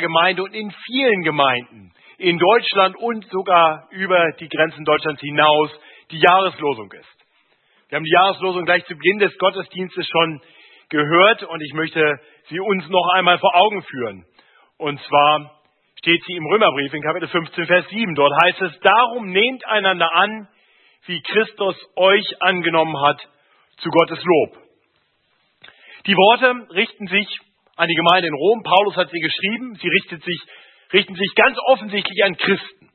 Gemeinde und in vielen Gemeinden in Deutschland und sogar über die Grenzen Deutschlands hinaus die Jahreslosung ist. Wir haben die Jahreslosung gleich zu Beginn des Gottesdienstes schon gehört und ich möchte sie uns noch einmal vor Augen führen. Und zwar steht sie im Römerbrief in Kapitel 15, Vers 7. Dort heißt es, darum nehmt einander an, wie Christus euch angenommen hat, zu Gottes Lob. Die Worte richten sich an die Gemeinde in Rom. Paulus hat sie geschrieben. Sie richtet sich, richten sich ganz offensichtlich an Christen.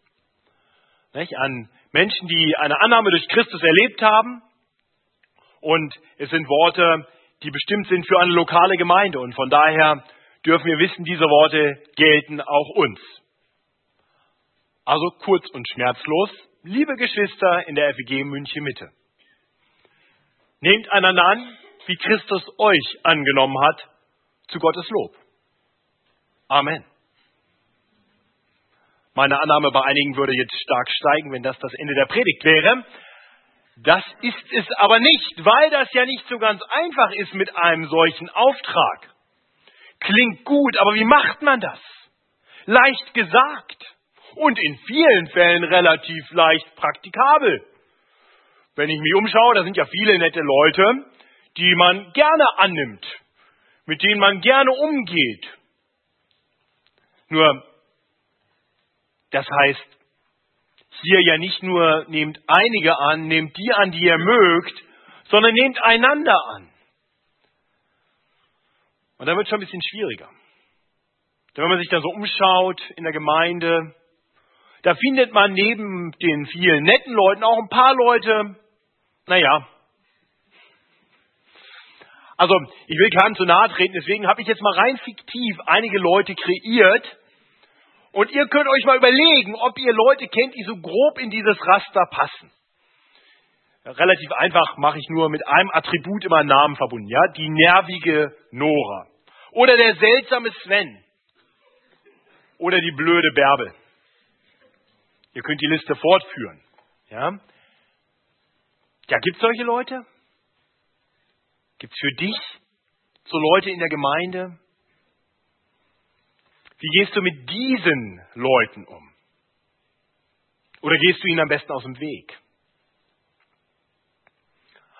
Nicht? An Menschen, die eine Annahme durch Christus erlebt haben. Und es sind Worte, die bestimmt sind für eine lokale Gemeinde. Und von daher dürfen wir wissen, diese Worte gelten auch uns. Also kurz und schmerzlos, liebe Geschwister in der FEG München Mitte. Nehmt einander an, wie Christus euch angenommen hat, zu Gottes Lob. Amen. Meine Annahme bei einigen würde jetzt stark steigen, wenn das das Ende der Predigt wäre. Das ist es aber nicht, weil das ja nicht so ganz einfach ist mit einem solchen Auftrag. Klingt gut, aber wie macht man das? Leicht gesagt und in vielen Fällen relativ leicht praktikabel. Wenn ich mich umschaue, da sind ja viele nette Leute, die man gerne annimmt, mit denen man gerne umgeht. Nur, das heißt, hier ja nicht nur nehmt einige an, nehmt die an, die ihr mögt, sondern nehmt einander an. Und dann wird es schon ein bisschen schwieriger. Denn wenn man sich da so umschaut in der Gemeinde, da findet man neben den vielen netten Leuten auch ein paar Leute, naja, also ich will keinem zu nahe treten, deswegen habe ich jetzt mal rein fiktiv einige Leute kreiert. Und ihr könnt euch mal überlegen, ob ihr Leute kennt, die so grob in dieses Raster passen. Relativ einfach mache ich nur mit einem Attribut immer einen Namen verbunden, ja? Die nervige Nora. Oder der seltsame Sven. Oder die blöde Bärbel. Ihr könnt die Liste fortführen, ja? Ja, gibt es solche Leute? Gibt es für dich so Leute in der Gemeinde? Wie gehst du mit diesen Leuten um? Oder gehst du ihnen am besten aus dem Weg?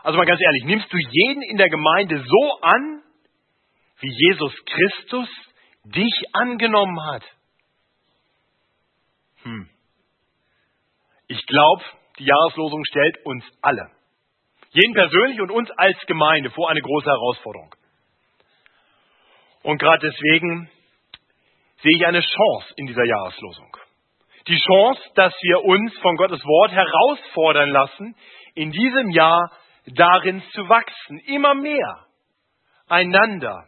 Also mal ganz ehrlich, nimmst du jeden in der Gemeinde so an, wie Jesus Christus dich angenommen hat? Hm. Ich glaube, die Jahreslosung stellt uns alle jeden persönlich und uns als Gemeinde vor eine große Herausforderung. Und gerade deswegen sehe ich eine Chance in dieser Jahreslosung. Die Chance, dass wir uns von Gottes Wort herausfordern lassen, in diesem Jahr darin zu wachsen, immer mehr einander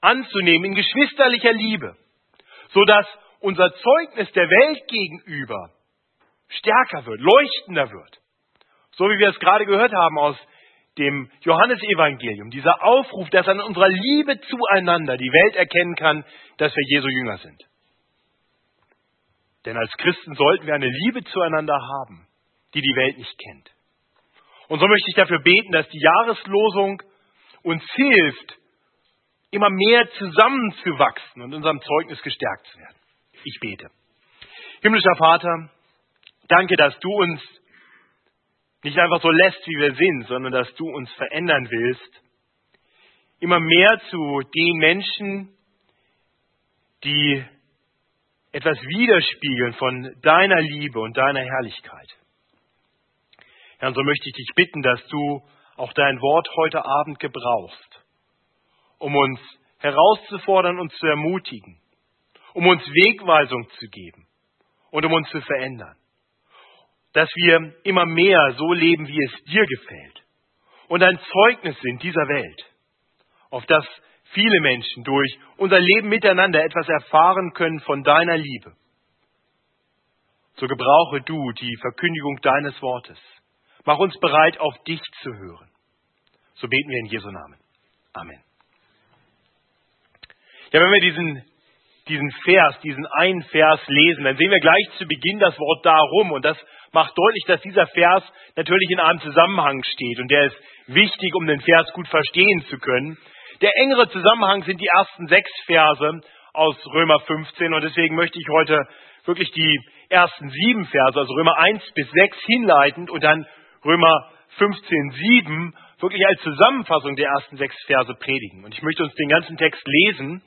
anzunehmen in geschwisterlicher Liebe, sodass unser Zeugnis der Welt gegenüber stärker wird, leuchtender wird. So wie wir es gerade gehört haben aus dem Johannesevangelium, dieser Aufruf, dass an unserer Liebe zueinander die Welt erkennen kann, dass wir Jesu Jünger sind. Denn als Christen sollten wir eine Liebe zueinander haben, die die Welt nicht kennt. Und so möchte ich dafür beten, dass die Jahreslosung uns hilft, immer mehr zusammenzuwachsen und unserem Zeugnis gestärkt zu werden. Ich bete. Himmlischer Vater, danke, dass du uns nicht einfach so lässt, wie wir sind, sondern dass du uns verändern willst. Immer mehr zu den Menschen, die etwas widerspiegeln von deiner Liebe und deiner Herrlichkeit. Herr, und so möchte ich dich bitten, dass du auch dein Wort heute Abend gebrauchst, um uns herauszufordern und zu ermutigen, um uns Wegweisung zu geben und um uns zu verändern dass wir immer mehr so leben, wie es dir gefällt und ein Zeugnis sind dieser Welt, auf das viele Menschen durch unser Leben miteinander etwas erfahren können von deiner Liebe. So gebrauche du die Verkündigung deines Wortes. Mach uns bereit, auf dich zu hören. So beten wir in Jesu Namen. Amen. Ja, wenn wir diesen, diesen Vers, diesen einen Vers lesen, dann sehen wir gleich zu Beginn das Wort darum und das macht deutlich, dass dieser Vers natürlich in einem Zusammenhang steht und der ist wichtig, um den Vers gut verstehen zu können. Der engere Zusammenhang sind die ersten sechs Verse aus Römer 15 und deswegen möchte ich heute wirklich die ersten sieben Verse, also Römer 1 bis 6 hinleitend und dann Römer 15, 7 wirklich als Zusammenfassung der ersten sechs Verse predigen. Und ich möchte uns den ganzen Text lesen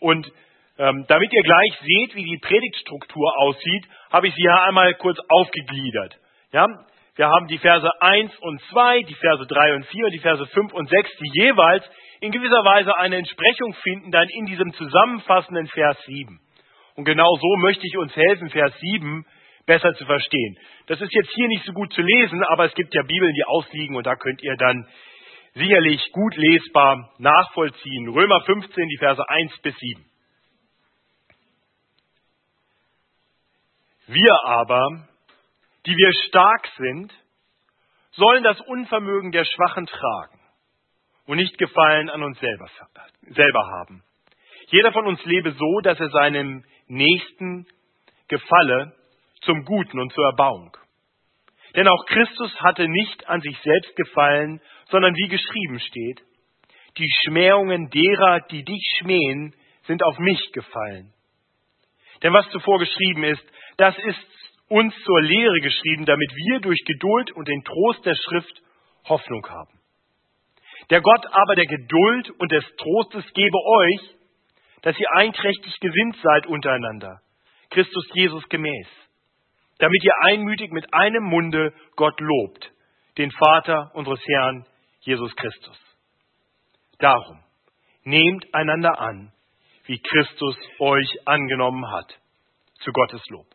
und ähm, damit ihr gleich seht, wie die Predigtstruktur aussieht, habe ich sie hier einmal kurz aufgegliedert. Ja? Wir haben die Verse 1 und 2, die Verse 3 und 4 und die Verse 5 und 6, die jeweils in gewisser Weise eine Entsprechung finden dann in diesem zusammenfassenden Vers 7. Und genau so möchte ich uns helfen, Vers 7 besser zu verstehen. Das ist jetzt hier nicht so gut zu lesen, aber es gibt ja Bibeln, die ausliegen und da könnt ihr dann sicherlich gut lesbar nachvollziehen. Römer 15, die Verse 1 bis 7. Wir aber, die wir stark sind, sollen das Unvermögen der Schwachen tragen und nicht Gefallen an uns selber, selber haben. Jeder von uns lebe so, dass er seinem Nächsten gefalle zum Guten und zur Erbauung. Denn auch Christus hatte nicht an sich selbst gefallen, sondern wie geschrieben steht, die Schmähungen derer, die dich schmähen, sind auf mich gefallen. Denn was zuvor geschrieben ist, das ist uns zur Lehre geschrieben, damit wir durch Geduld und den Trost der Schrift Hoffnung haben. Der Gott aber der Geduld und des Trostes gebe euch, dass ihr einträchtig gesinnt seid untereinander, Christus Jesus gemäß, damit ihr einmütig mit einem Munde Gott lobt, den Vater unseres Herrn Jesus Christus. Darum, nehmt einander an, wie Christus euch angenommen hat, zu Gottes Lob.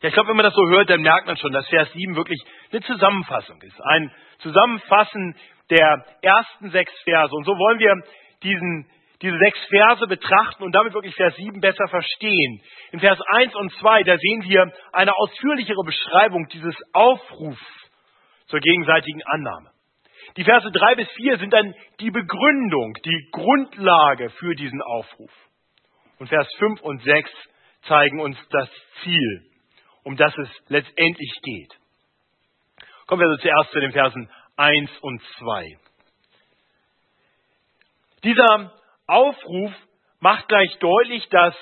Ja, ich glaube, wenn man das so hört, dann merkt man schon, dass Vers 7 wirklich eine Zusammenfassung ist. Ein Zusammenfassen der ersten sechs Verse. Und so wollen wir diesen, diese sechs Verse betrachten und damit wirklich Vers 7 besser verstehen. In Vers 1 und 2, da sehen wir eine ausführlichere Beschreibung dieses Aufrufs zur gegenseitigen Annahme. Die Verse 3 bis 4 sind dann die Begründung, die Grundlage für diesen Aufruf. Und Vers 5 und 6 zeigen uns das Ziel um das es letztendlich geht. Kommen wir also zuerst zu den Versen 1 und 2. Dieser Aufruf macht gleich deutlich, dass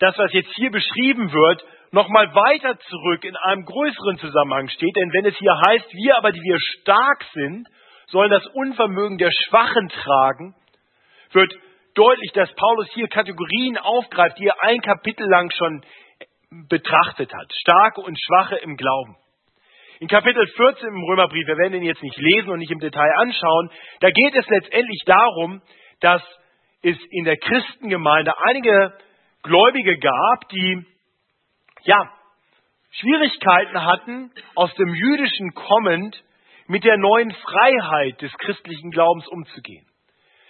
das, was jetzt hier beschrieben wird, nochmal weiter zurück in einem größeren Zusammenhang steht. Denn wenn es hier heißt, wir aber, die wir stark sind, sollen das Unvermögen der Schwachen tragen, wird deutlich, dass Paulus hier Kategorien aufgreift, die er ein Kapitel lang schon betrachtet hat. Starke und Schwache im Glauben. In Kapitel 14 im Römerbrief, wir werden ihn jetzt nicht lesen und nicht im Detail anschauen, da geht es letztendlich darum, dass es in der Christengemeinde einige Gläubige gab, die, ja, Schwierigkeiten hatten, aus dem Jüdischen kommend mit der neuen Freiheit des christlichen Glaubens umzugehen.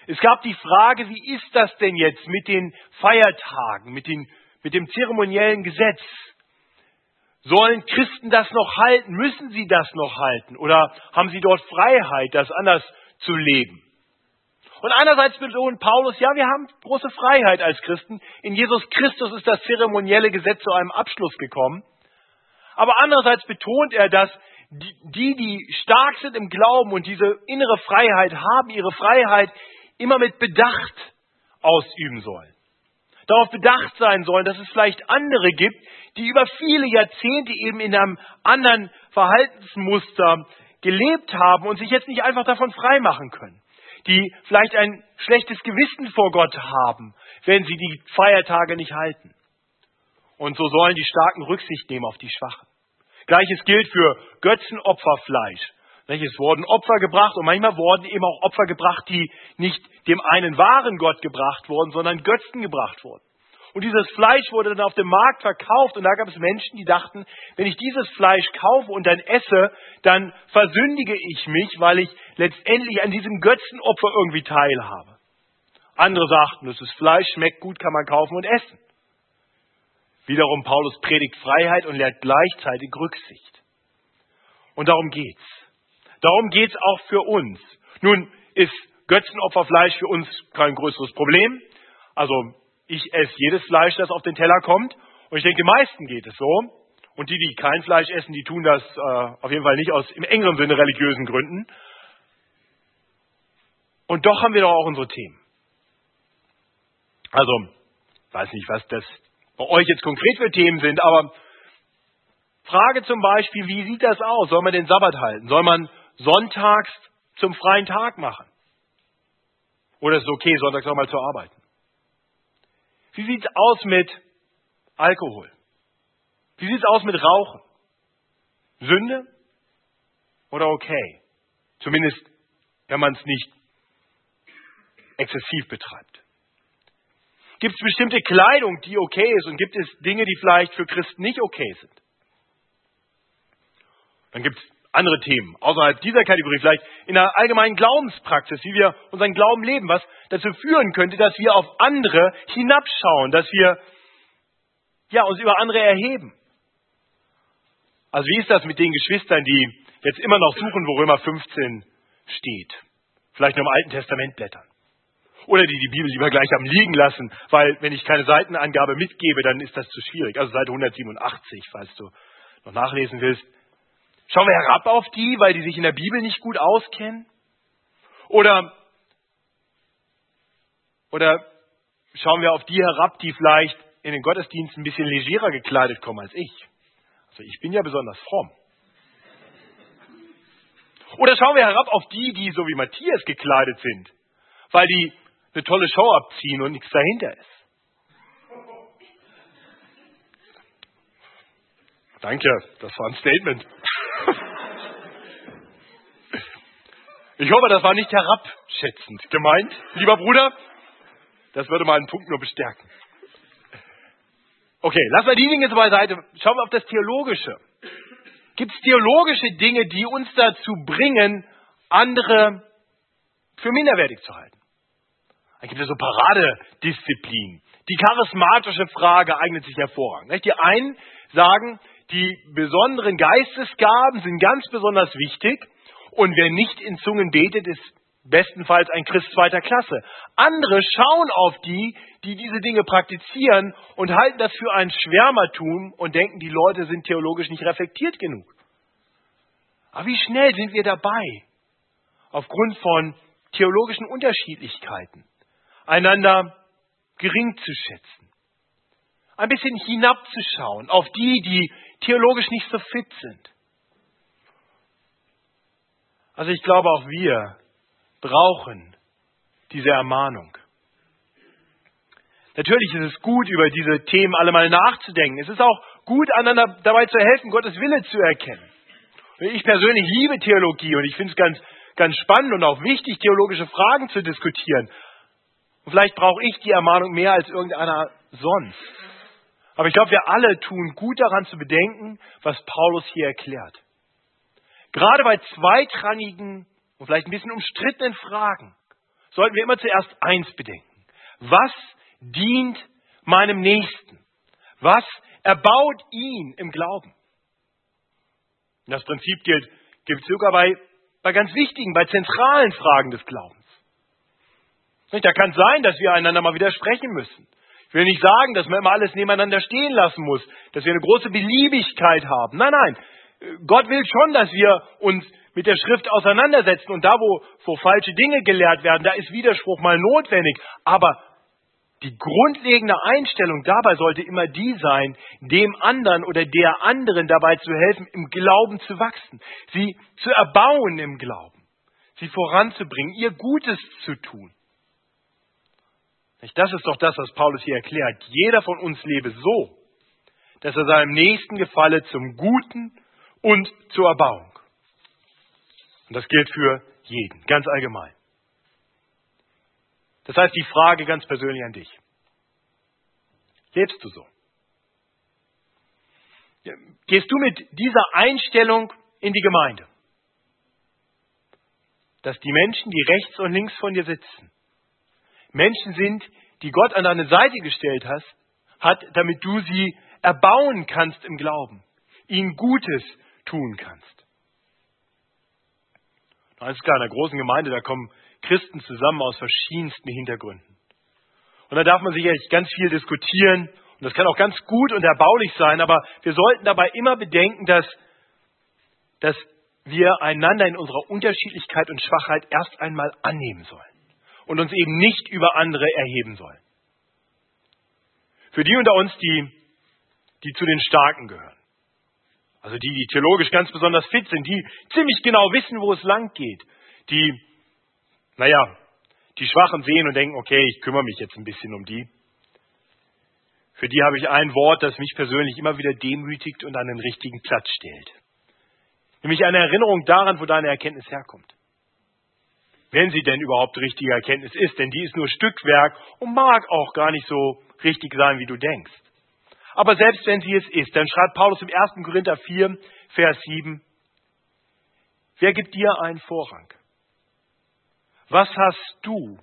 Es gab die Frage, wie ist das denn jetzt mit den Feiertagen, mit den mit dem zeremoniellen Gesetz. Sollen Christen das noch halten? Müssen sie das noch halten? Oder haben sie dort Freiheit, das anders zu leben? Und einerseits betont Paulus, ja, wir haben große Freiheit als Christen. In Jesus Christus ist das zeremonielle Gesetz zu einem Abschluss gekommen. Aber andererseits betont er, dass die, die stark sind im Glauben und diese innere Freiheit haben, ihre Freiheit immer mit Bedacht ausüben sollen darauf bedacht sein sollen, dass es vielleicht andere gibt, die über viele Jahrzehnte eben in einem anderen Verhaltensmuster gelebt haben und sich jetzt nicht einfach davon freimachen können. Die vielleicht ein schlechtes Gewissen vor Gott haben, wenn sie die Feiertage nicht halten. Und so sollen die Starken Rücksicht nehmen auf die Schwachen. Gleiches gilt für Götzenopferfleisch. Es wurden Opfer gebracht und manchmal wurden eben auch Opfer gebracht, die nicht dem einen wahren Gott gebracht wurden, sondern Götzen gebracht wurden. Und dieses Fleisch wurde dann auf dem Markt verkauft und da gab es Menschen, die dachten, wenn ich dieses Fleisch kaufe und dann esse, dann versündige ich mich, weil ich letztendlich an diesem Götzenopfer irgendwie teilhabe. Andere sagten, das ist Fleisch, schmeckt gut, kann man kaufen und essen. Wiederum Paulus predigt Freiheit und lehrt gleichzeitig Rücksicht. Und darum geht's. Darum geht's auch für uns. Nun ist Götzenopferfleisch für uns kein größeres Problem. Also ich esse jedes Fleisch, das auf den Teller kommt. Und ich denke, den meisten geht es so. Und die, die kein Fleisch essen, die tun das äh, auf jeden Fall nicht aus im engeren Sinne religiösen Gründen. Und doch haben wir doch auch unsere Themen. Also, weiß nicht, was das bei euch jetzt konkret für Themen sind, aber Frage zum Beispiel, wie sieht das aus? Soll man den Sabbat halten? Soll man sonntags zum freien Tag machen? Oder ist es okay, sonntags auch mal zu arbeiten? Wie sieht es aus mit Alkohol? Wie sieht es aus mit Rauchen? Sünde oder okay? Zumindest, wenn man es nicht exzessiv betreibt. Gibt es bestimmte Kleidung, die okay ist und gibt es Dinge, die vielleicht für Christen nicht okay sind? Dann gibt es andere Themen außerhalb dieser Kategorie, vielleicht in der allgemeinen Glaubenspraxis, wie wir unseren Glauben leben, was dazu führen könnte, dass wir auf andere hinabschauen, dass wir ja, uns über andere erheben. Also wie ist das mit den Geschwistern, die jetzt immer noch suchen, wo Römer 15 steht? Vielleicht nur im Alten Testament blättern. Oder die die Bibel lieber gleich am liegen lassen, weil wenn ich keine Seitenangabe mitgebe, dann ist das zu schwierig. Also Seite 187, falls du noch nachlesen willst. Schauen wir herab auf die, weil die sich in der Bibel nicht gut auskennen? Oder, oder schauen wir auf die herab, die vielleicht in den Gottesdienst ein bisschen legerer gekleidet kommen als ich? Also ich bin ja besonders fromm. Oder schauen wir herab auf die, die so wie Matthias gekleidet sind, weil die eine tolle Show abziehen und nichts dahinter ist. Danke, das war ein Statement. Ich hoffe, das war nicht herabschätzend gemeint, lieber Bruder. Das würde mal einen Punkt nur bestärken. Okay, lassen wir die Dinge so beiseite. Schauen wir auf das Theologische. Gibt es theologische Dinge, die uns dazu bringen, andere für minderwertig zu halten? Dann gibt es so Paradedisziplinen. Die charismatische Frage eignet sich hervorragend. Die einen sagen, die besonderen Geistesgaben sind ganz besonders wichtig und wer nicht in Zungen betet, ist bestenfalls ein Christ zweiter Klasse. Andere schauen auf die, die diese Dinge praktizieren und halten das für ein Schwärmertum und denken, die Leute sind theologisch nicht reflektiert genug. Aber wie schnell sind wir dabei, aufgrund von theologischen Unterschiedlichkeiten einander gering zu schätzen, ein bisschen hinabzuschauen auf die, die theologisch nicht so fit sind. Also ich glaube, auch wir brauchen diese Ermahnung. Natürlich ist es gut, über diese Themen alle mal nachzudenken. Es ist auch gut, einander dabei zu helfen, Gottes Wille zu erkennen. Ich persönlich liebe Theologie und ich finde es ganz, ganz spannend und auch wichtig, theologische Fragen zu diskutieren. Und vielleicht brauche ich die Ermahnung mehr als irgendeiner sonst. Aber ich glaube, wir alle tun gut daran zu bedenken, was Paulus hier erklärt. Gerade bei zweitrangigen und vielleicht ein bisschen umstrittenen Fragen sollten wir immer zuerst eins bedenken. Was dient meinem Nächsten? Was erbaut ihn im Glauben? Das Prinzip gilt, gilt sogar bei, bei ganz wichtigen, bei zentralen Fragen des Glaubens. Da kann es sein, dass wir einander mal widersprechen müssen. Ich will nicht sagen, dass man immer alles nebeneinander stehen lassen muss, dass wir eine große Beliebigkeit haben. Nein, nein. Gott will schon, dass wir uns mit der Schrift auseinandersetzen und da, wo, wo falsche Dinge gelehrt werden, da ist Widerspruch mal notwendig. Aber die grundlegende Einstellung dabei sollte immer die sein, dem anderen oder der anderen dabei zu helfen, im Glauben zu wachsen, sie zu erbauen im Glauben, sie voranzubringen, ihr Gutes zu tun. Das ist doch das, was Paulus hier erklärt. Jeder von uns lebe so, dass er seinem Nächsten gefalle zum Guten und zur Erbauung. Und das gilt für jeden, ganz allgemein. Das heißt, die Frage ganz persönlich an dich. Lebst du so? Gehst du mit dieser Einstellung in die Gemeinde? Dass die Menschen, die rechts und links von dir sitzen, Menschen sind, die Gott an deine Seite gestellt hast, hat, damit du sie erbauen kannst im Glauben, ihnen Gutes tun kannst. Alles klar, in einer großen Gemeinde, da kommen Christen zusammen aus verschiedensten Hintergründen. Und da darf man sicherlich ganz viel diskutieren und das kann auch ganz gut und erbaulich sein, aber wir sollten dabei immer bedenken, dass, dass wir einander in unserer Unterschiedlichkeit und Schwachheit erst einmal annehmen sollen und uns eben nicht über andere erheben sollen. Für die unter uns, die, die zu den Starken gehören. Also die, die theologisch ganz besonders fit sind, die ziemlich genau wissen, wo es lang geht. Die, naja, die Schwachen sehen und denken, okay, ich kümmere mich jetzt ein bisschen um die. Für die habe ich ein Wort, das mich persönlich immer wieder demütigt und an den richtigen Platz stellt. Nämlich eine Erinnerung daran, wo deine Erkenntnis herkommt. Wenn sie denn überhaupt richtige Erkenntnis ist, denn die ist nur Stückwerk und mag auch gar nicht so richtig sein, wie du denkst. Aber selbst wenn sie es ist, dann schreibt Paulus im 1. Korinther 4, Vers 7, wer gibt dir einen Vorrang? Was hast du,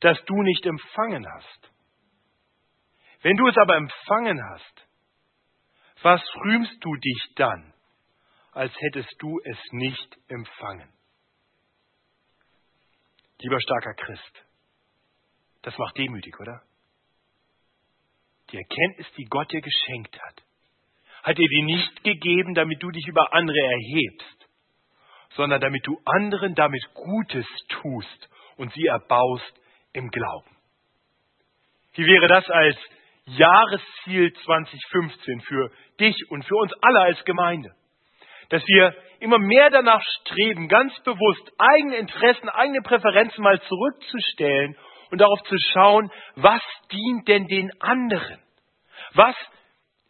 das du nicht empfangen hast? Wenn du es aber empfangen hast, was rühmst du dich dann, als hättest du es nicht empfangen? Lieber starker Christ, das macht demütig, oder? Die Erkenntnis, die Gott dir geschenkt hat, hat er dir nicht gegeben, damit du dich über andere erhebst, sondern damit du anderen damit Gutes tust und sie erbaust im Glauben. Wie wäre das als Jahresziel 2015 für dich und für uns alle als Gemeinde? Dass wir immer mehr danach streben, ganz bewusst eigene Interessen, eigene Präferenzen mal zurückzustellen und darauf zu schauen, was dient denn den anderen? Was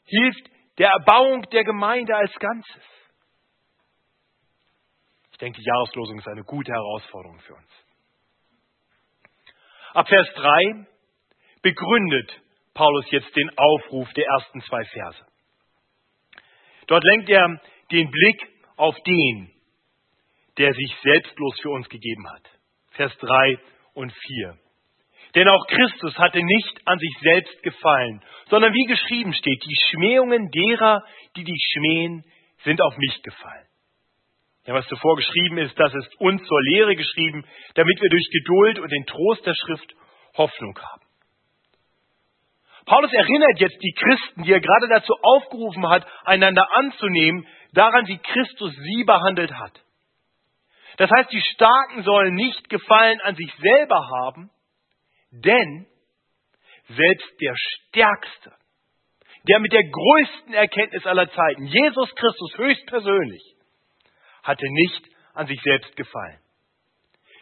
hilft der Erbauung der Gemeinde als Ganzes? Ich denke, die Jahreslosung ist eine gute Herausforderung für uns. Ab Vers 3 begründet Paulus jetzt den Aufruf der ersten zwei Verse. Dort lenkt er den Blick auf den, der sich selbstlos für uns gegeben hat. Vers 3 und 4. Denn auch Christus hatte nicht an sich selbst gefallen, sondern wie geschrieben steht, die Schmähungen derer, die dich schmähen, sind auf mich gefallen. Ja, was zuvor geschrieben ist, das ist uns zur Lehre geschrieben, damit wir durch Geduld und den Trost der Schrift Hoffnung haben. Paulus erinnert jetzt die Christen, die er gerade dazu aufgerufen hat, einander anzunehmen, daran, wie Christus sie behandelt hat. Das heißt, die Starken sollen nicht Gefallen an sich selber haben, denn selbst der Stärkste, der mit der größten Erkenntnis aller Zeiten, Jesus Christus höchstpersönlich, hatte nicht an sich selbst gefallen.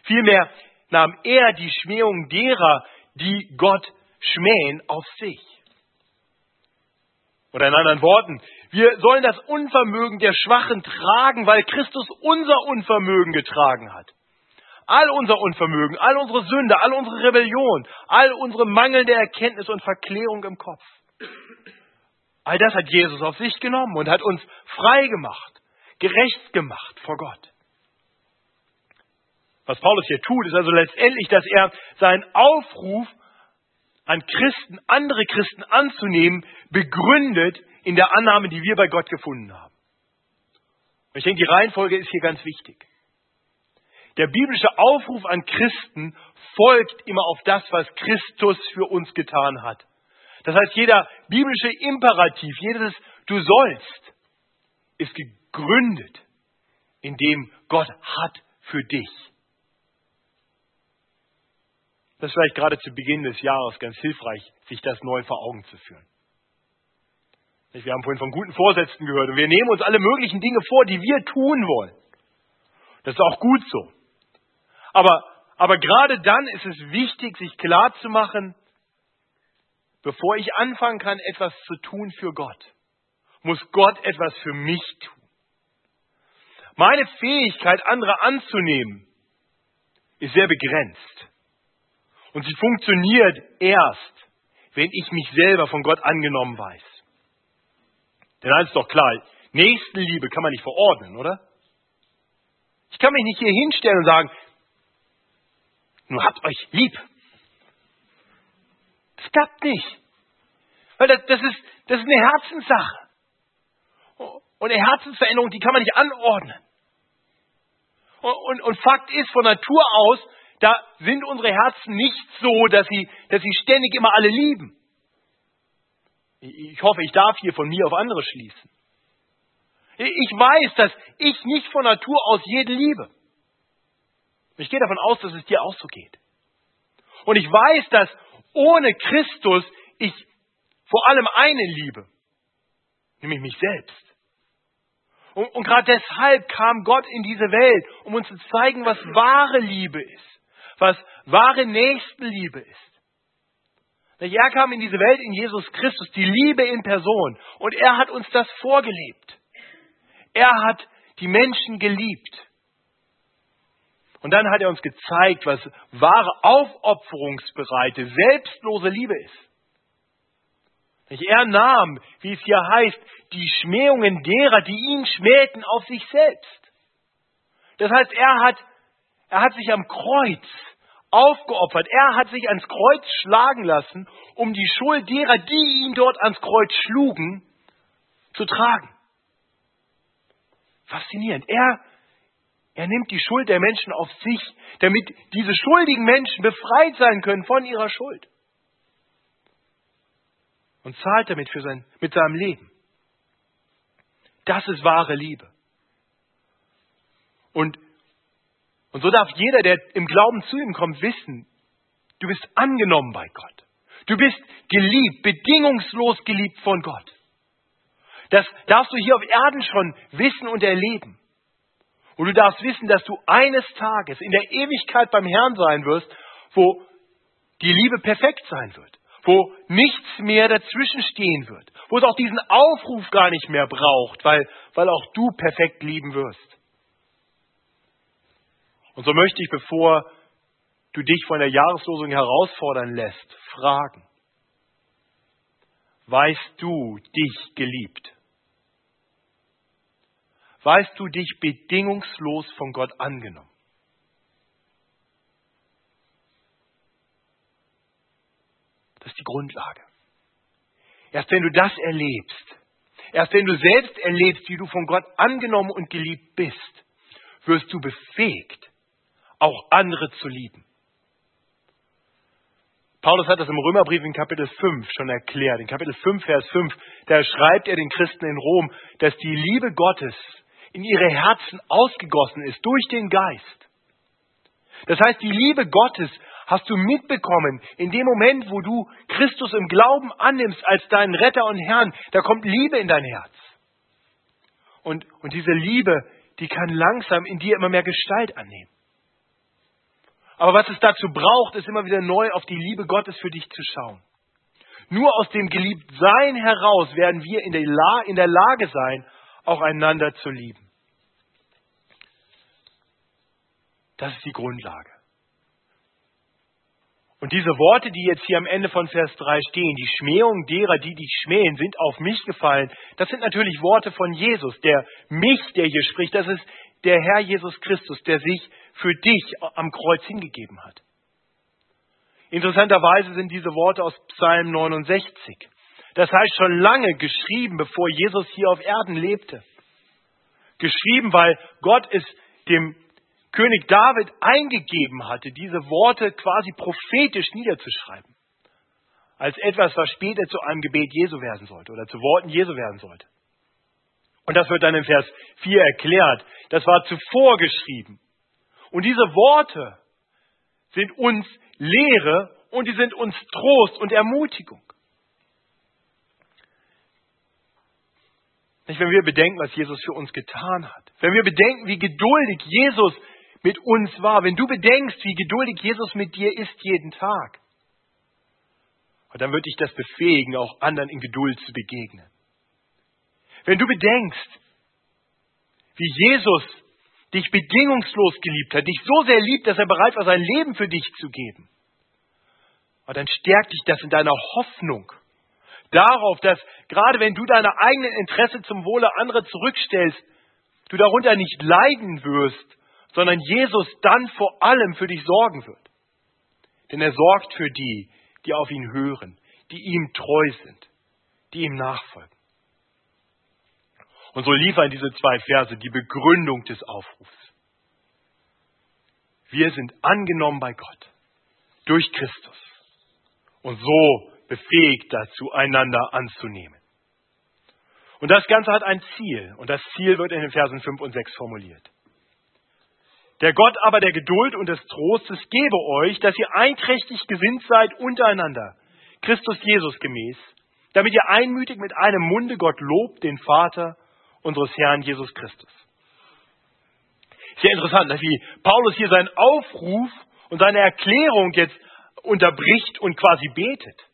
Vielmehr nahm er die Schmähung derer, die Gott schmähen, auf sich. Oder in anderen Worten, wir sollen das Unvermögen der Schwachen tragen, weil Christus unser Unvermögen getragen hat. All unser Unvermögen, all unsere Sünde, all unsere Rebellion, all unsere mangelnde Erkenntnis und Verklärung im Kopf. All das hat Jesus auf sich genommen und hat uns frei gemacht, gerecht gemacht vor Gott. Was Paulus hier tut, ist also letztendlich, dass er seinen Aufruf an Christen, andere Christen anzunehmen, begründet in der Annahme, die wir bei Gott gefunden haben. Ich denke, die Reihenfolge ist hier ganz wichtig. Der biblische Aufruf an Christen folgt immer auf das, was Christus für uns getan hat. Das heißt, jeder biblische Imperativ, jedes Du sollst, ist gegründet in dem Gott hat für dich. Das ist vielleicht gerade zu Beginn des Jahres ganz hilfreich, sich das neu vor Augen zu führen. Wir haben vorhin von guten Vorsätzen gehört und wir nehmen uns alle möglichen Dinge vor, die wir tun wollen. Das ist auch gut so. Aber, aber gerade dann ist es wichtig, sich klar zu machen, bevor ich anfangen kann, etwas zu tun für Gott, muss Gott etwas für mich tun. Meine Fähigkeit, andere anzunehmen, ist sehr begrenzt. Und sie funktioniert erst, wenn ich mich selber von Gott angenommen weiß. Denn eins ist doch klar, Nächstenliebe kann man nicht verordnen, oder? Ich kann mich nicht hier hinstellen und sagen, nur habt euch lieb. Das klappt nicht. Weil das, das, ist, das ist eine Herzenssache. Und eine Herzensveränderung, die kann man nicht anordnen. Und, und, und Fakt ist, von Natur aus, da sind unsere Herzen nicht so, dass sie, dass sie ständig immer alle lieben. Ich hoffe, ich darf hier von mir auf andere schließen. Ich weiß, dass ich nicht von Natur aus jeden liebe. Ich gehe davon aus, dass es dir auch so geht. Und ich weiß, dass ohne Christus ich vor allem eine Liebe, nämlich mich selbst. Und, und gerade deshalb kam Gott in diese Welt, um uns zu zeigen, was wahre Liebe ist, was wahre Nächstenliebe ist. Er kam in diese Welt in Jesus Christus, die Liebe in Person. Und er hat uns das vorgelebt. Er hat die Menschen geliebt. Und dann hat er uns gezeigt, was wahre aufopferungsbereite, selbstlose Liebe ist. Er nahm, wie es hier heißt, die Schmähungen derer, die ihn schmähten, auf sich selbst. Das heißt, er hat, er hat sich am Kreuz aufgeopfert. Er hat sich ans Kreuz schlagen lassen, um die Schuld derer, die ihn dort ans Kreuz schlugen, zu tragen. Faszinierend. Er, er nimmt die Schuld der Menschen auf sich, damit diese schuldigen Menschen befreit sein können von ihrer Schuld. Und zahlt damit für sein, mit seinem Leben. Das ist wahre Liebe. Und und so darf jeder, der im Glauben zu ihm kommt, wissen, du bist angenommen bei Gott. Du bist geliebt, bedingungslos geliebt von Gott. Das darfst du hier auf Erden schon wissen und erleben. Und du darfst wissen, dass du eines Tages in der Ewigkeit beim Herrn sein wirst, wo die Liebe perfekt sein wird, wo nichts mehr dazwischen stehen wird, wo es auch diesen Aufruf gar nicht mehr braucht, weil, weil auch du perfekt lieben wirst. Und so möchte ich, bevor du dich von der Jahreslosung herausfordern lässt, fragen. Weißt du dich geliebt? Weißt du dich bedingungslos von Gott angenommen? Das ist die Grundlage. Erst wenn du das erlebst, erst wenn du selbst erlebst, wie du von Gott angenommen und geliebt bist, wirst du befähigt, auch andere zu lieben. Paulus hat das im Römerbrief in Kapitel 5 schon erklärt. In Kapitel 5, Vers 5, da schreibt er den Christen in Rom, dass die Liebe Gottes in ihre Herzen ausgegossen ist durch den Geist. Das heißt, die Liebe Gottes hast du mitbekommen in dem Moment, wo du Christus im Glauben annimmst als deinen Retter und Herrn. Da kommt Liebe in dein Herz. Und, und diese Liebe, die kann langsam in dir immer mehr Gestalt annehmen. Aber was es dazu braucht, ist immer wieder neu auf die Liebe Gottes für dich zu schauen. Nur aus dem Geliebtsein heraus werden wir in der, La in der Lage sein, auch einander zu lieben. Das ist die Grundlage. Und diese Worte, die jetzt hier am Ende von Vers 3 stehen, die Schmähung derer, die dich schmähen, sind auf mich gefallen. Das sind natürlich Worte von Jesus. Der mich, der hier spricht, das ist der Herr Jesus Christus, der sich für dich am Kreuz hingegeben hat. Interessanterweise sind diese Worte aus Psalm 69. Das heißt schon lange geschrieben, bevor Jesus hier auf Erden lebte. Geschrieben, weil Gott es dem König David eingegeben hatte, diese Worte quasi prophetisch niederzuschreiben. Als etwas, was später zu einem Gebet Jesu werden sollte oder zu Worten Jesu werden sollte. Und das wird dann in Vers 4 erklärt. Das war zuvor geschrieben. Und diese Worte sind uns Lehre und die sind uns Trost und Ermutigung. Wenn wir bedenken, was Jesus für uns getan hat. Wenn wir bedenken, wie geduldig Jesus mit uns war. Wenn du bedenkst, wie geduldig Jesus mit dir ist jeden Tag. Dann wird dich das befähigen, auch anderen in Geduld zu begegnen. Wenn du bedenkst, wie Jesus dich bedingungslos geliebt hat, dich so sehr liebt, dass er bereit war, sein Leben für dich zu geben. Dann stärkt dich das in deiner Hoffnung darauf, dass gerade wenn du deine eigenen Interesse zum Wohle anderer zurückstellst, du darunter nicht leiden wirst, sondern Jesus dann vor allem für dich sorgen wird. Denn er sorgt für die, die auf ihn hören, die ihm treu sind, die ihm nachfolgen. Und so liefern diese zwei Verse die Begründung des Aufrufs. Wir sind angenommen bei Gott durch Christus und so befähigt dazu, einander anzunehmen. Und das Ganze hat ein Ziel und das Ziel wird in den Versen 5 und 6 formuliert. Der Gott aber der Geduld und des Trostes gebe euch, dass ihr einträchtig gesinnt seid untereinander, Christus Jesus gemäß, damit ihr einmütig mit einem Munde Gott lobt, den Vater unseres Herrn Jesus Christus. Sehr interessant, dass wie Paulus hier seinen Aufruf und seine Erklärung jetzt unterbricht und quasi betet.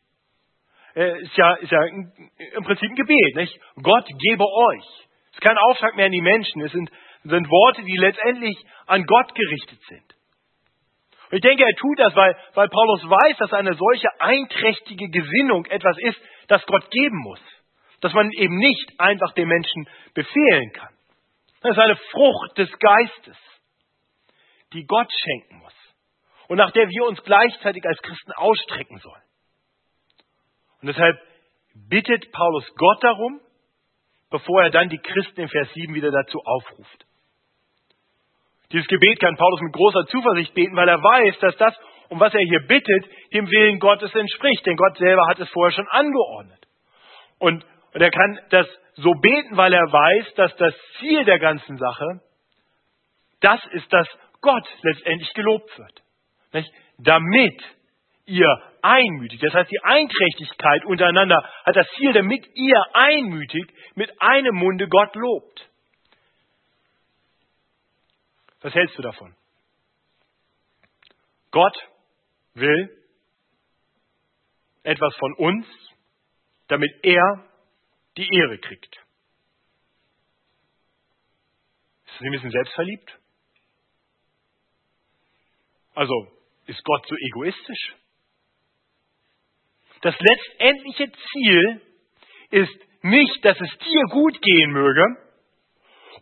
Äh, ist ja, ist ja im Prinzip ein Gebet, nicht? Gott gebe euch. Es ist kein Auftrag mehr an die Menschen. Es sind, sind Worte, die letztendlich an Gott gerichtet sind. Und ich denke, er tut das, weil, weil Paulus weiß, dass eine solche einträchtige Gesinnung etwas ist, das Gott geben muss. Dass man eben nicht einfach den Menschen befehlen kann. Das ist eine Frucht des Geistes, die Gott schenken muss und nach der wir uns gleichzeitig als Christen ausstrecken sollen. Und deshalb bittet Paulus Gott darum, bevor er dann die Christen in Vers 7 wieder dazu aufruft. Dieses Gebet kann Paulus mit großer Zuversicht beten, weil er weiß, dass das, um was er hier bittet, dem Willen Gottes entspricht. Denn Gott selber hat es vorher schon angeordnet. Und, und er kann das so beten, weil er weiß, dass das Ziel der ganzen Sache das ist, dass Gott letztendlich gelobt wird. Nicht? Damit ihr einmütig, das heißt die Einträchtigkeit untereinander hat das Ziel, damit ihr einmütig mit einem Munde Gott lobt. Was hältst du davon? Gott will etwas von uns, damit er die Ehre kriegt. Ist das ein bisschen selbstverliebt? Also, ist Gott so egoistisch? Das letztendliche Ziel ist nicht, dass es dir gut gehen möge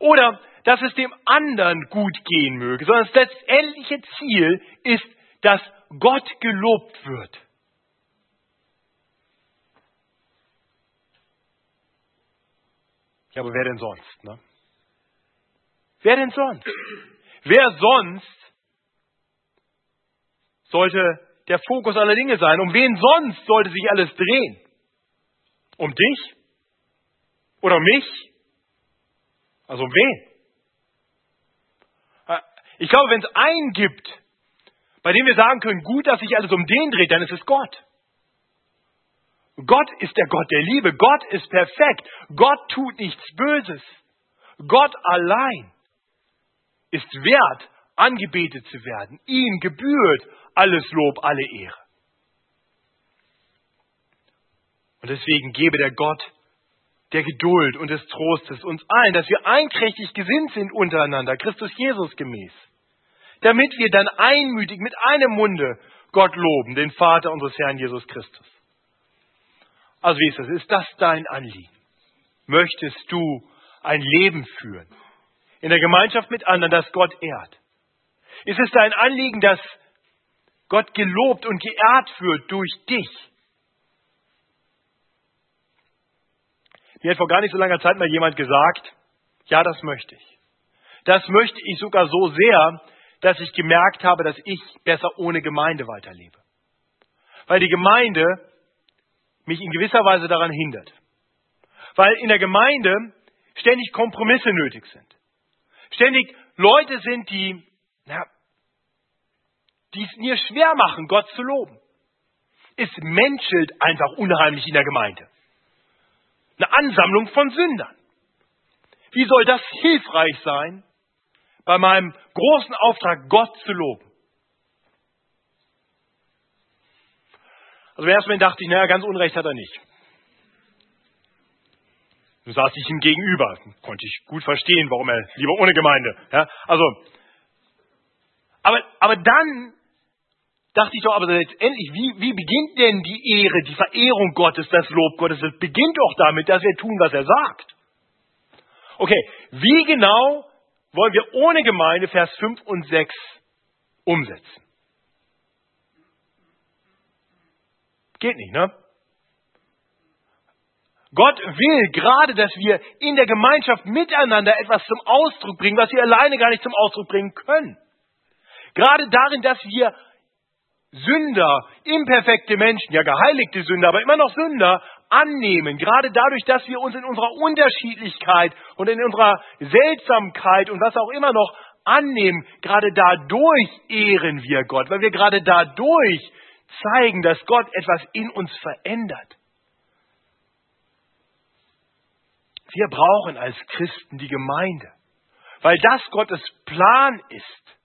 oder dass es dem anderen gut gehen möge, sondern das letztendliche Ziel ist, dass Gott gelobt wird. Ja, aber wer denn sonst? Ne? Wer denn sonst? Wer sonst sollte der Fokus aller Dinge sein? Um wen sonst sollte sich alles drehen? Um dich? Oder um mich? Also um wen? Ich glaube, wenn es einen gibt, bei dem wir sagen können, gut, dass sich alles um den dreht, dann ist es Gott. Gott ist der Gott der Liebe. Gott ist perfekt. Gott tut nichts Böses. Gott allein ist wert, angebetet zu werden. Ihm gebührt alles Lob, alle Ehre. Und deswegen gebe der Gott der Geduld und des Trostes uns allen, dass wir einträchtig gesinnt sind untereinander, Christus Jesus gemäß, damit wir dann einmütig mit einem Munde Gott loben, den Vater unseres Herrn Jesus Christus. Also wie ist das? Ist das dein Anliegen? Möchtest du ein Leben führen in der Gemeinschaft mit anderen, das Gott ehrt? Ist es dein Anliegen, dass Gott gelobt und geehrt wird durch dich? Mir hat vor gar nicht so langer Zeit mal jemand gesagt, ja, das möchte ich. Das möchte ich sogar so sehr, dass ich gemerkt habe, dass ich besser ohne Gemeinde weiterlebe. Weil die Gemeinde mich in gewisser Weise daran hindert. Weil in der Gemeinde ständig Kompromisse nötig sind. Ständig Leute sind, die, na, die es mir schwer machen, Gott zu loben. Es menschelt einfach unheimlich in der Gemeinde. Eine Ansammlung von Sündern. Wie soll das hilfreich sein, bei meinem großen Auftrag, Gott zu loben? Also ersten Moment dachte ich, naja, ganz Unrecht hat er nicht. Nun saß ich ihm gegenüber, konnte ich gut verstehen, warum er lieber ohne Gemeinde. Ja, also, aber, aber dann dachte ich doch, aber letztendlich, wie, wie beginnt denn die Ehre, die Verehrung Gottes, das Lob Gottes? Das beginnt doch damit, dass wir tun, was er sagt. Okay, wie genau wollen wir ohne Gemeinde Vers 5 und 6 umsetzen? Geht nicht, ne? Gott will gerade, dass wir in der Gemeinschaft miteinander etwas zum Ausdruck bringen, was wir alleine gar nicht zum Ausdruck bringen können. Gerade darin, dass wir Sünder, imperfekte Menschen, ja geheiligte Sünder, aber immer noch Sünder annehmen. Gerade dadurch, dass wir uns in unserer Unterschiedlichkeit und in unserer Seltsamkeit und was auch immer noch annehmen, gerade dadurch ehren wir Gott, weil wir gerade dadurch zeigen, dass Gott etwas in uns verändert. Wir brauchen als Christen die Gemeinde, weil das Gottes Plan ist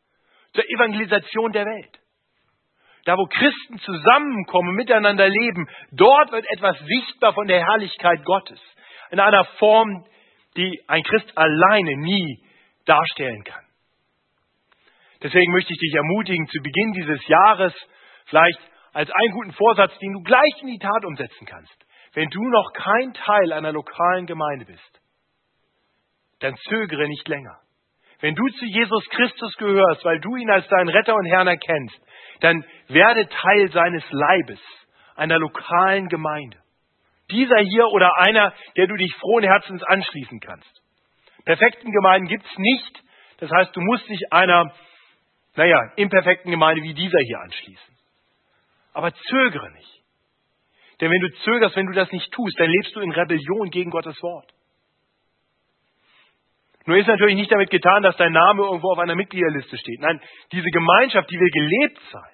zur Evangelisation der Welt. Da, wo Christen zusammenkommen, miteinander leben, dort wird etwas sichtbar von der Herrlichkeit Gottes. In einer Form, die ein Christ alleine nie darstellen kann. Deswegen möchte ich dich ermutigen, zu Beginn dieses Jahres vielleicht als einen guten Vorsatz, den du gleich in die Tat umsetzen kannst. Wenn du noch kein Teil einer lokalen Gemeinde bist, dann zögere nicht länger. Wenn du zu Jesus Christus gehörst, weil du ihn als deinen Retter und Herrn erkennst, dann werde Teil seines Leibes, einer lokalen Gemeinde. Dieser hier oder einer, der du dich frohen Herzens anschließen kannst. Perfekten Gemeinden gibt's nicht. Das heißt, du musst dich einer, naja, imperfekten Gemeinde wie dieser hier anschließen. Aber zögere nicht. Denn wenn du zögerst, wenn du das nicht tust, dann lebst du in Rebellion gegen Gottes Wort. Nur ist natürlich nicht damit getan, dass dein Name irgendwo auf einer Mitgliederliste steht. Nein, diese Gemeinschaft, die will gelebt sein.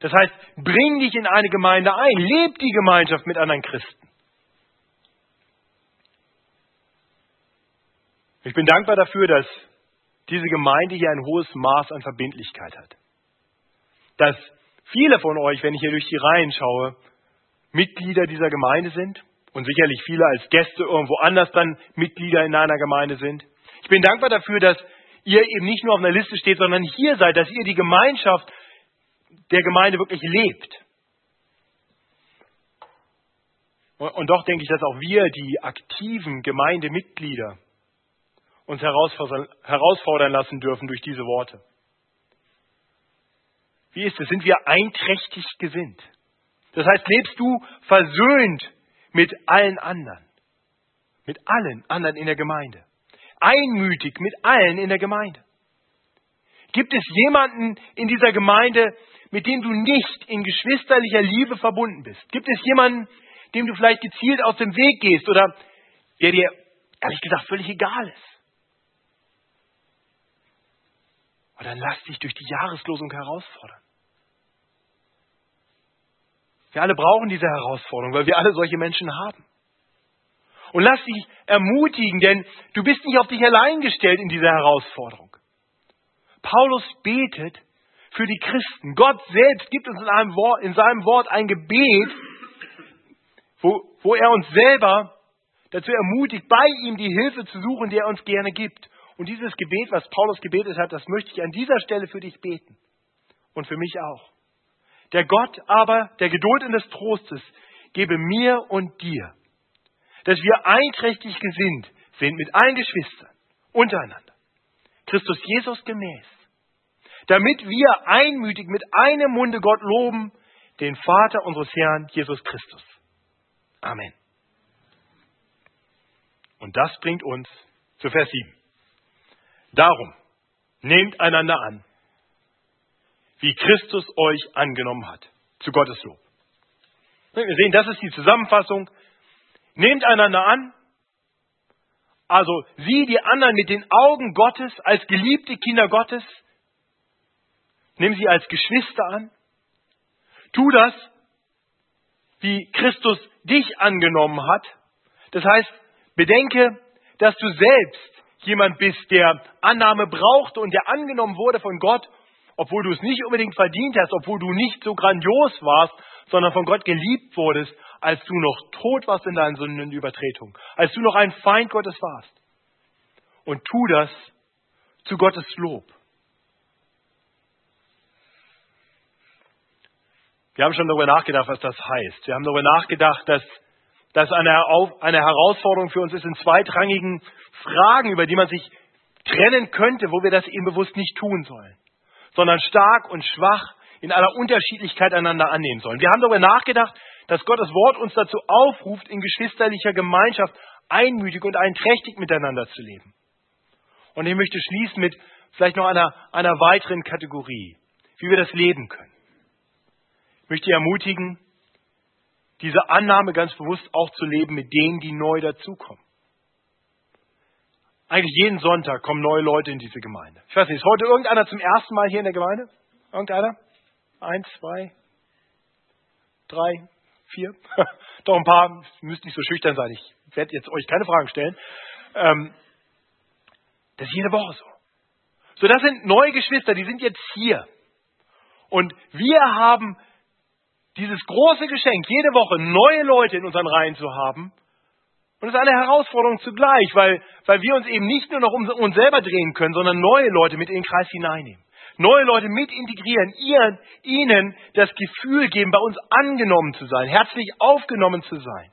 Das heißt, bring dich in eine Gemeinde ein, leb die Gemeinschaft mit anderen Christen. Ich bin dankbar dafür, dass diese Gemeinde hier ein hohes Maß an Verbindlichkeit hat. Dass viele von euch, wenn ich hier durch die Reihen schaue, Mitglieder dieser Gemeinde sind und sicherlich viele als Gäste irgendwo anders dann Mitglieder in einer Gemeinde sind. Ich bin dankbar dafür, dass ihr eben nicht nur auf einer Liste steht, sondern hier seid, dass ihr die Gemeinschaft der Gemeinde wirklich lebt. Und doch denke ich, dass auch wir, die aktiven Gemeindemitglieder, uns herausfordern lassen dürfen durch diese Worte. Wie ist es? Sind wir einträchtig gesinnt? Das heißt, lebst du versöhnt mit allen anderen? Mit allen anderen in der Gemeinde? Einmütig mit allen in der Gemeinde? Gibt es jemanden in dieser Gemeinde, mit dem du nicht in geschwisterlicher Liebe verbunden bist? Gibt es jemanden, dem du vielleicht gezielt aus dem Weg gehst oder der dir ehrlich gesagt völlig egal ist? Und dann lass dich durch die Jahreslosung herausfordern. Wir alle brauchen diese Herausforderung, weil wir alle solche Menschen haben. Und lass dich ermutigen, denn du bist nicht auf dich allein gestellt in dieser Herausforderung. Paulus betet für die Christen. Gott selbst gibt uns in, Wort, in seinem Wort ein Gebet, wo, wo er uns selber dazu ermutigt, bei ihm die Hilfe zu suchen, die er uns gerne gibt. Und dieses Gebet, was Paulus gebetet hat, das möchte ich an dieser Stelle für dich beten. Und für mich auch. Der Gott aber der Geduld und des Trostes gebe mir und dir, dass wir einträchtig gesinnt sind mit allen Geschwistern untereinander, Christus Jesus gemäß, damit wir einmütig mit einem Munde Gott loben, den Vater unseres Herrn Jesus Christus. Amen. Und das bringt uns zu Vers 7. Darum, nehmt einander an, wie Christus euch angenommen hat. Zu Gottes Lob. Wir sehen, das ist die Zusammenfassung. Nehmt einander an, also sieh die anderen mit den Augen Gottes als geliebte Kinder Gottes, Nimm sie als Geschwister an. Tu das, wie Christus dich angenommen hat. Das heißt, bedenke, dass du selbst jemand bist, der Annahme brauchte und der angenommen wurde von Gott, obwohl du es nicht unbedingt verdient hast, obwohl du nicht so grandios warst, sondern von Gott geliebt wurdest, als du noch tot warst in deinen Sünden und Übertretungen, als du noch ein Feind Gottes warst. Und tu das zu Gottes Lob. Wir haben schon darüber nachgedacht, was das heißt. Wir haben darüber nachgedacht, dass das eine, eine Herausforderung für uns ist in zweitrangigen Fragen, über die man sich trennen könnte, wo wir das eben bewusst nicht tun sollen, sondern stark und schwach in aller Unterschiedlichkeit einander annehmen sollen. Wir haben darüber nachgedacht, dass Gottes Wort uns dazu aufruft, in geschwisterlicher Gemeinschaft einmütig und einträchtig miteinander zu leben. Und ich möchte schließen mit vielleicht noch einer, einer weiteren Kategorie, wie wir das leben können. Ich möchte ermutigen, diese Annahme ganz bewusst auch zu leben mit denen, die neu dazukommen. Eigentlich jeden Sonntag kommen neue Leute in diese Gemeinde. Ich weiß nicht, ist heute irgendeiner zum ersten Mal hier in der Gemeinde? Irgendeiner? Eins, zwei, drei, Vier? Doch ein paar, müsst nicht so schüchtern sein. Ich werde jetzt euch keine Fragen stellen. Ähm, das ist jede Woche so. So, das sind neue Geschwister, die sind jetzt hier. Und wir haben dieses große Geschenk, jede Woche neue Leute in unseren Reihen zu haben. Und es ist eine Herausforderung zugleich, weil, weil wir uns eben nicht nur noch um uns selber drehen können, sondern neue Leute mit in den Kreis hineinnehmen. Neue Leute mit integrieren, ihren, ihnen das Gefühl geben, bei uns angenommen zu sein, herzlich aufgenommen zu sein.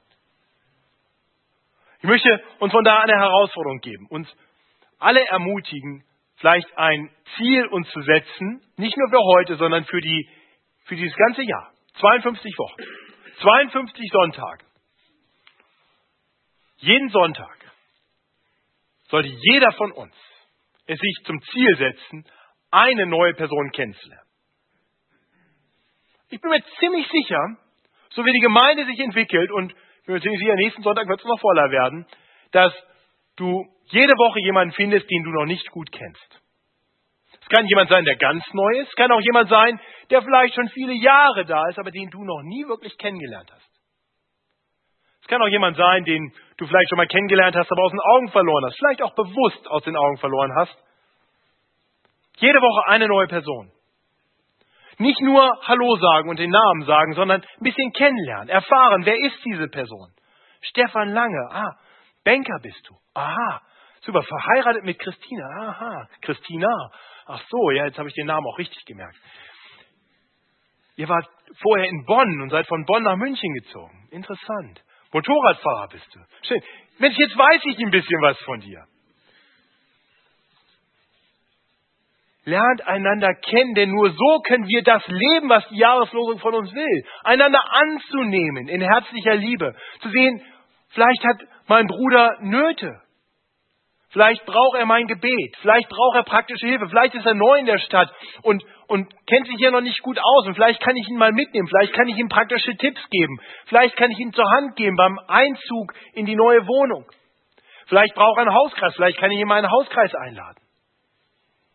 Ich möchte uns von da eine Herausforderung geben, uns alle ermutigen, vielleicht ein Ziel uns zu setzen, nicht nur für heute, sondern für, die, für dieses ganze Jahr. 52 Wochen, 52 Sonntage. Jeden Sonntag sollte jeder von uns es sich zum Ziel setzen, eine neue Person kennenzulernen. Ich bin mir ziemlich sicher, so wie die Gemeinde sich entwickelt, und ich bin mir ziemlich sicher, nächsten Sonntag wird es noch voller werden, dass du jede Woche jemanden findest, den du noch nicht gut kennst. Es kann jemand sein, der ganz neu ist. Es kann auch jemand sein, der vielleicht schon viele Jahre da ist, aber den du noch nie wirklich kennengelernt hast. Es kann auch jemand sein, den du vielleicht schon mal kennengelernt hast, aber aus den Augen verloren hast. Vielleicht auch bewusst aus den Augen verloren hast. Jede Woche eine neue Person. Nicht nur Hallo sagen und den Namen sagen, sondern ein bisschen kennenlernen, erfahren, wer ist diese Person. Stefan Lange, ah, Banker bist du. Aha, super, verheiratet mit Christina. Aha, Christina. Ach so, ja, jetzt habe ich den Namen auch richtig gemerkt. Ihr wart vorher in Bonn und seid von Bonn nach München gezogen. Interessant. Motorradfahrer bist du. Schön. Mensch, jetzt weiß ich ein bisschen was von dir. Lernt einander kennen, denn nur so können wir das leben, was die Jahreslosung von uns will. Einander anzunehmen in herzlicher Liebe. Zu sehen, vielleicht hat mein Bruder Nöte. Vielleicht braucht er mein Gebet. Vielleicht braucht er praktische Hilfe. Vielleicht ist er neu in der Stadt und, und kennt sich hier noch nicht gut aus. Und vielleicht kann ich ihn mal mitnehmen. Vielleicht kann ich ihm praktische Tipps geben. Vielleicht kann ich ihn zur Hand geben beim Einzug in die neue Wohnung. Vielleicht braucht er einen Hauskreis. Vielleicht kann ich ihn mal einen Hauskreis einladen.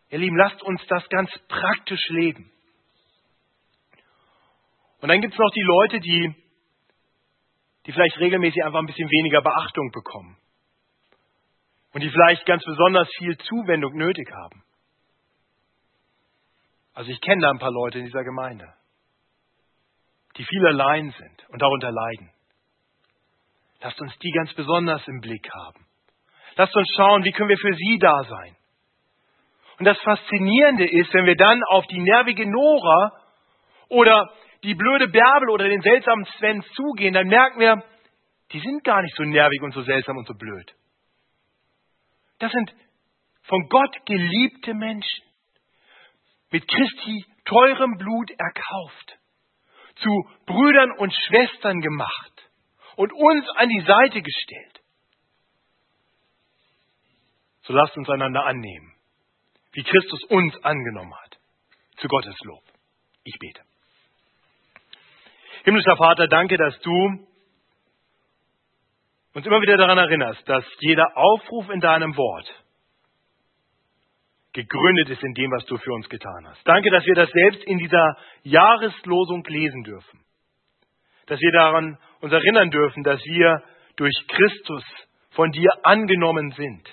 Ihr Lieben, lasst uns das ganz praktisch leben. Und dann gibt es noch die Leute, die, die vielleicht regelmäßig einfach ein bisschen weniger Beachtung bekommen und die vielleicht ganz besonders viel Zuwendung nötig haben. Also ich kenne da ein paar Leute in dieser Gemeinde, die viel allein sind und darunter leiden. Lasst uns die ganz besonders im Blick haben. Lasst uns schauen, wie können wir für sie da sein. Und das Faszinierende ist, wenn wir dann auf die nervige Nora oder die blöde Bärbel oder den seltsamen Sven zugehen, dann merken wir, die sind gar nicht so nervig und so seltsam und so blöd. Das sind von Gott geliebte Menschen, mit Christi teurem Blut erkauft, zu Brüdern und Schwestern gemacht und uns an die Seite gestellt. So lasst uns einander annehmen, wie Christus uns angenommen hat, zu Gottes Lob. Ich bete. Himmlischer Vater, danke, dass du uns immer wieder daran erinnerst, dass jeder Aufruf in deinem Wort gegründet ist in dem, was du für uns getan hast. Danke, dass wir das selbst in dieser Jahreslosung lesen dürfen. Dass wir daran uns erinnern dürfen, dass wir durch Christus von dir angenommen sind.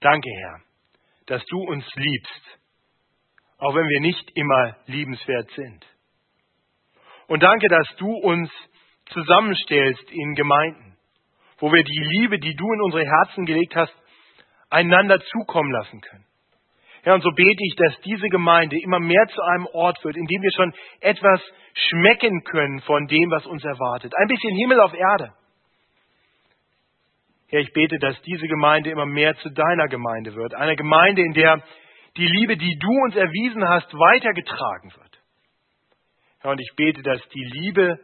Danke, Herr, dass du uns liebst, auch wenn wir nicht immer liebenswert sind. Und danke, dass du uns zusammenstellst in Gemeinden, wo wir die Liebe, die du in unsere Herzen gelegt hast, einander zukommen lassen können. Ja, und so bete ich, dass diese Gemeinde immer mehr zu einem Ort wird, in dem wir schon etwas schmecken können von dem, was uns erwartet. Ein bisschen Himmel auf Erde. Herr, ich bete, dass diese Gemeinde immer mehr zu deiner Gemeinde wird. Eine Gemeinde, in der die Liebe, die du uns erwiesen hast, weitergetragen wird. Herr, und ich bete, dass die Liebe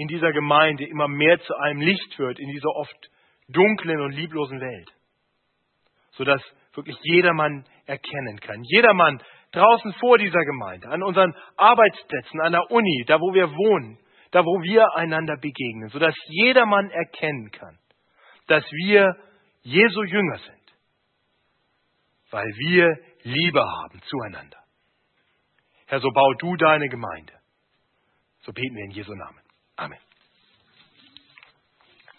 in dieser Gemeinde immer mehr zu einem Licht wird in dieser oft dunklen und lieblosen Welt, sodass wirklich jedermann erkennen kann. Jedermann draußen vor dieser Gemeinde, an unseren Arbeitsplätzen, an der Uni, da wo wir wohnen, da wo wir einander begegnen, sodass jedermann erkennen kann, dass wir Jesu Jünger sind, weil wir Liebe haben zueinander. Herr, so bau du deine Gemeinde. So beten wir in Jesu Namen. Amen.